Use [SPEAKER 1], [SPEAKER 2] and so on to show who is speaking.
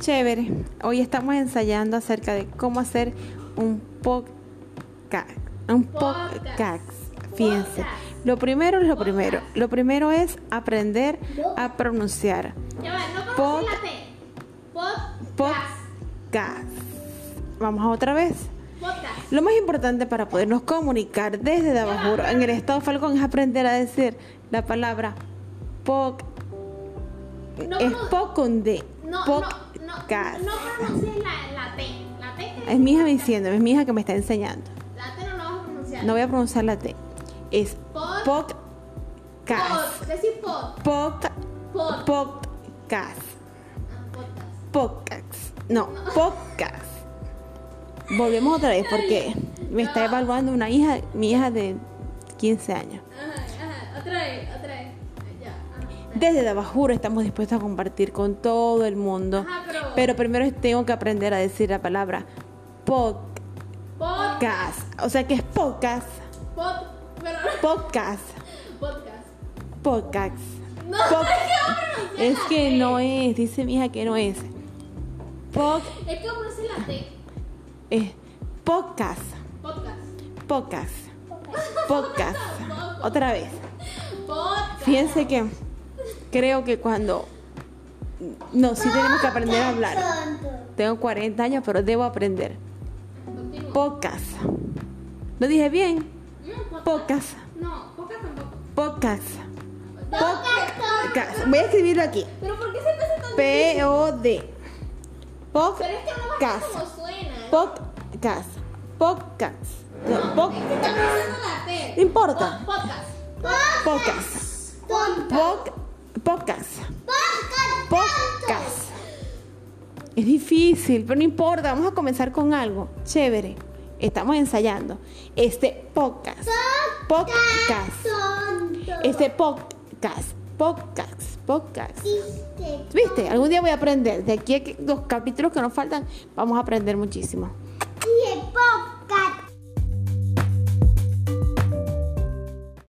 [SPEAKER 1] Chévere. Hoy estamos ensayando acerca de cómo hacer un podcast. Un podcast. Fíjense. Lo primero es lo primero. Lo primero es aprender a pronunciar.
[SPEAKER 2] No. Podcast.
[SPEAKER 1] Podcast. Vamos a otra vez.
[SPEAKER 2] Podcast.
[SPEAKER 1] Lo más importante para podernos comunicar desde Dabajuro en el estado Falcón es aprender a decir la palabra.
[SPEAKER 2] No,
[SPEAKER 1] es
[SPEAKER 2] no.
[SPEAKER 1] poc con D.
[SPEAKER 2] No, no, no, no pronuncies la, la T. La T que
[SPEAKER 1] Es mi hija diciendo, es mi hija que me está enseñando.
[SPEAKER 2] La T no la vas a pronunciar.
[SPEAKER 1] No voy a pronunciar la T. Es
[SPEAKER 2] Pod-
[SPEAKER 1] podcast.
[SPEAKER 2] Pod. Decir pod. Pod.
[SPEAKER 1] Podcast.
[SPEAKER 2] Ah, podcast.
[SPEAKER 1] Podcast. No, podcast. Volvemos otra vez porque me está evaluando una hija, mi hija de 15 años.
[SPEAKER 2] Ajá, ajá. Otra vez, otra vez.
[SPEAKER 1] Desde Dabajuro estamos dispuestos a compartir con todo el mundo.
[SPEAKER 2] Ajá, pero-
[SPEAKER 1] Pero primero tengo que aprender a decir la palabra podcast.
[SPEAKER 2] Podcast.
[SPEAKER 1] O sea que es podcast.
[SPEAKER 2] Pod. Pero.
[SPEAKER 1] Podcast.
[SPEAKER 2] Podcast.
[SPEAKER 1] Podcast.
[SPEAKER 2] No,
[SPEAKER 1] Pod-
[SPEAKER 2] es que
[SPEAKER 1] Es que no es, dice mi hija que no es. Pod,
[SPEAKER 2] Es que va a pronunciar la T.
[SPEAKER 1] es podcast.
[SPEAKER 2] Podcast.
[SPEAKER 1] Podcast. Podcast. Otra vez.
[SPEAKER 2] Podcast.
[SPEAKER 1] Fíjense que creo que cuando... No, sí tenemos que aprender a hablar. Tengo 40 años, pero debo aprender. Podcast. ¿Lo dije bien?
[SPEAKER 2] No,
[SPEAKER 1] Podcast.
[SPEAKER 2] No, podcast tampoco.
[SPEAKER 1] Podcast.
[SPEAKER 2] Podcast.
[SPEAKER 1] Voy a escribirlo aquí.
[SPEAKER 2] Pero ¿por qué se hace tan
[SPEAKER 1] P-O-D.
[SPEAKER 2] Pero es que no va como suena.
[SPEAKER 1] Podcast. Podcast. No, importa.
[SPEAKER 2] Po- Podcast.
[SPEAKER 1] Podcast. Poc- Podcast. Podcast. Es difícil, pero no importa. Vamos a comenzar con algo chévere. Estamos ensayando. Este podcast. Podcast. Este podcast. Podcast. Podcast. ¿Viste? Algún día voy a aprender. De aquí a los capítulos que nos faltan, vamos a aprender muchísimo.